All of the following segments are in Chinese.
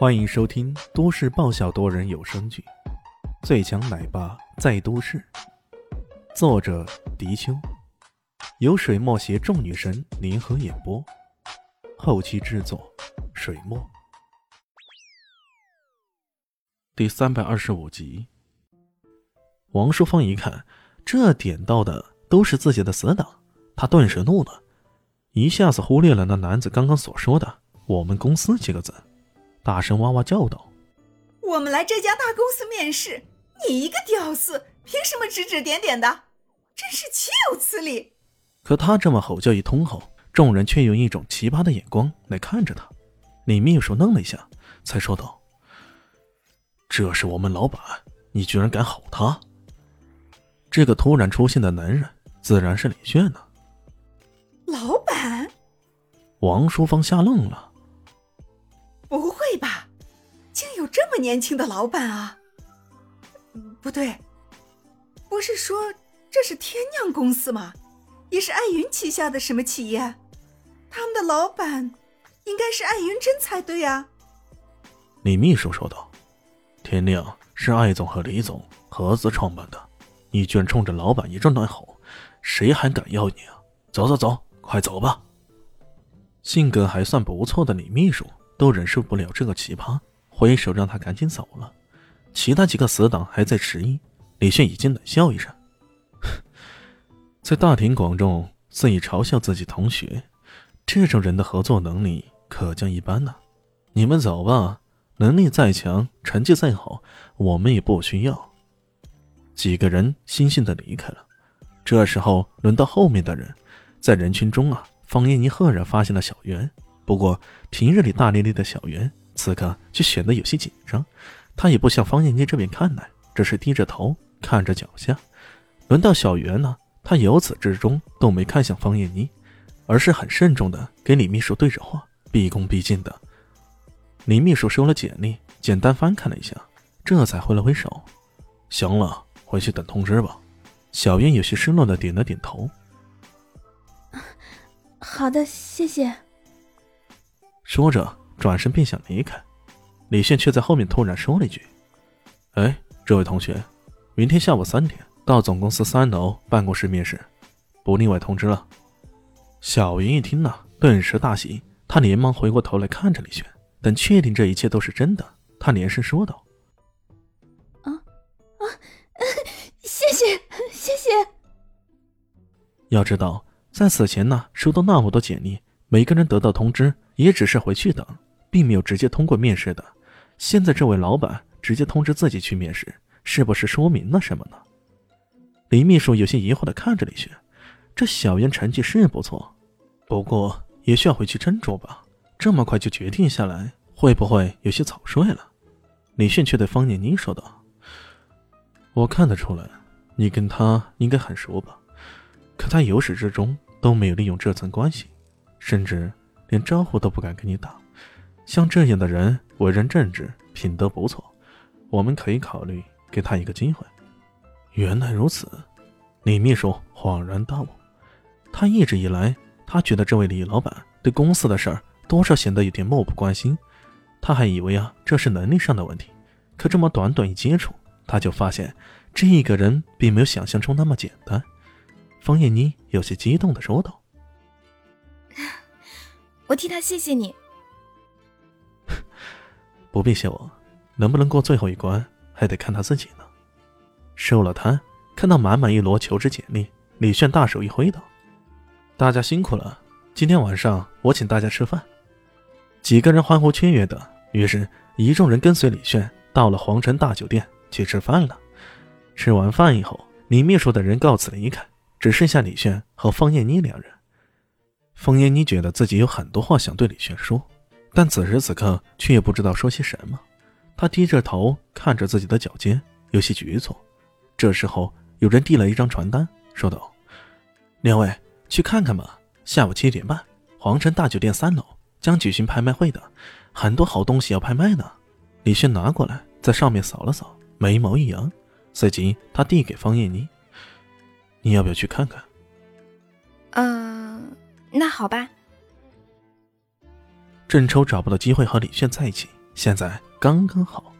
欢迎收听都市爆笑多人有声剧《最强奶爸在都市》，作者：迪秋，由水墨携众女神联合演播，后期制作：水墨。第三百二十五集，王淑芳一看，这点到的都是自己的死党，她顿时怒了，一下子忽略了那男子刚刚所说的“我们公司”几个字。大声哇哇叫道：“我们来这家大公司面试，你一个屌丝，凭什么指指点点的？真是岂有此理！”可他这么吼叫一通后，众人却用一种奇葩的眼光来看着他。李秘书愣了一下，才说道：“这是我们老板，你居然敢吼他？”这个突然出现的男人，自然是李炫呢。老板，王淑芳吓愣了。年轻的老板啊！不对，不是说这是天酿公司吗？也是艾云旗下的什么企业？他们的老板应该是艾云珍才对啊。李秘书说道：“天酿是艾总和李总合资创办的，你居然冲着老板一阵乱吼，谁还敢要你啊？走走走，快走吧！”性格还算不错的李秘书。都忍受不了这个奇葩，挥手让他赶紧走了。其他几个死党还在迟疑，李炫已经冷笑一声，在大庭广众肆意嘲笑自己同学，这种人的合作能力可将一般呢。你们走吧，能力再强，成绩再好，我们也不需要。几个人悻悻的离开了。这时候轮到后面的人，在人群中啊，方艳妮赫然发现了小袁。不过，平日里大咧咧的小袁，此刻却显得有些紧张。他也不向方艳妮这边看来，只是低着头看着脚下。轮到小袁呢，他由此至终都没看向方艳妮，而是很慎重的给李秘书对着话，毕恭毕敬的。李秘书收了简历，简单翻看了一下，这才挥了挥手：“行了，回去等通知吧。”小袁有些失落的点了点头：“好的，谢谢。”说着，转身便想离开，李炫却在后面突然说了一句：“哎，这位同学，明天下午三点到总公司三楼办公室面试，不另外通知了。”小云一听呢，顿时大喜，他连忙回过头来看着李炫，等确定这一切都是真的，他连声说道：“啊 啊，谢谢谢谢。”要知道，在此前呢，收到那么多简历，每个人得到通知。也只是回去等，并没有直接通过面试的。现在这位老板直接通知自己去面试，是不是说明了什么呢？李秘书有些疑惑的看着李雪，这小袁成绩是不错，不过也需要回去斟酌吧。这么快就决定下来，会不会有些草率了？李迅却对方念妮说道：“我看得出来，你跟他应该很熟吧？可他由始至终都没有利用这层关系，甚至……”连招呼都不敢跟你打，像这样的人为人正直，品德不错，我们可以考虑给他一个机会。原来如此，李秘书恍然大悟。他一直以来，他觉得这位李老板对公司的事儿多少显得有点漠不关心，他还以为啊这是能力上的问题。可这么短短一接触，他就发现这个人并没有想象中那么简单。方艳妮有些激动的说道。我替他谢谢你，不必谢我，能不能过最后一关还得看他自己呢。收了摊，看到满满一摞求职简历，李炫大手一挥道：“大家辛苦了，今天晚上我请大家吃饭。”几个人欢呼雀跃的，于是一众人跟随李炫到了皇城大酒店去吃饭了。吃完饭以后，李秘书等人告辞离开，只剩下李炫和方艳妮两人。方艳妮觉得自己有很多话想对李炫说，但此时此刻却也不知道说些什么。他低着头看着自己的脚尖，有些局促。这时候，有人递了一张传单，说道：“两位去看看吧，下午七点半，皇城大酒店三楼将举行拍卖会的，很多好东西要拍卖呢。”李炫拿过来，在上面扫了扫，眉毛一扬，随即他递给方艳妮：“你要不要去看看？”嗯。那好吧。郑抽找不到机会和李炫在一起，现在刚刚好。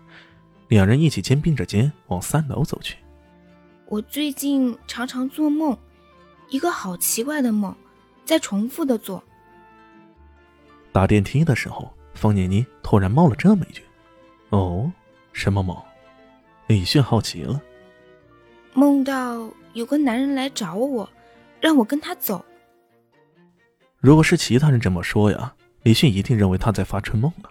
两人一起肩并着肩往三楼走去。我最近常常做梦，一个好奇怪的梦，在重复的做。打电梯的时候，方念妮突然冒了这么一句：“哦，什么梦？”李炫好奇了。梦到有个男人来找我，让我跟他走。如果是其他人这么说呀，李迅一定认为他在发春梦了。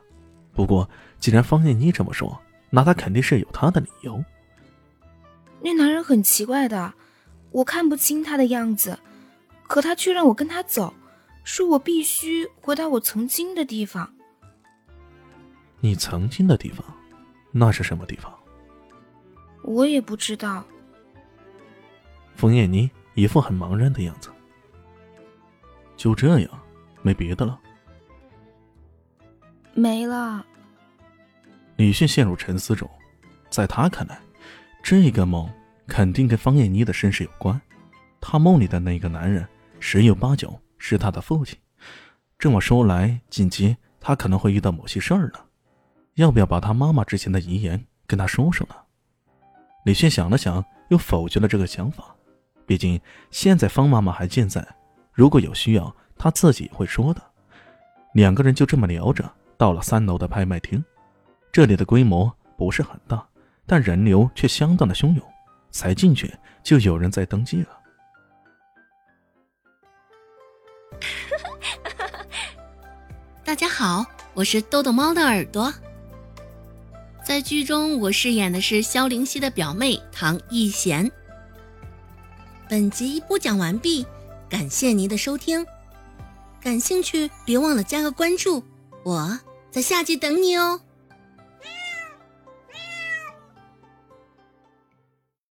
不过既然方念妮这么说，那他肯定是有他的理由。那男人很奇怪的，我看不清他的样子，可他却让我跟他走，说我必须回到我曾经的地方。你曾经的地方，那是什么地方？我也不知道。冯燕妮一副很茫然的样子。就这样，没别的了。没了。李迅陷入沉思中，在他看来，这个梦肯定跟方艳妮的身世有关。他梦里的那个男人，十有八九是他的父亲。这么说来，紧接他可能会遇到某些事儿了。要不要把他妈妈之前的遗言跟他说说呢？李迅想了想，又否决了这个想法。毕竟现在方妈妈还健在，如果有需要，他自己会说的。两个人就这么聊着，到了三楼的拍卖厅。这里的规模不是很大，但人流却相当的汹涌。才进去就有人在登记了。大家好，我是豆豆猫的耳朵。在剧中，我饰演的是萧灵溪的表妹唐艺贤。本集播讲完毕，感谢您的收听。感兴趣别忘了加个关注，我在下集等你哦。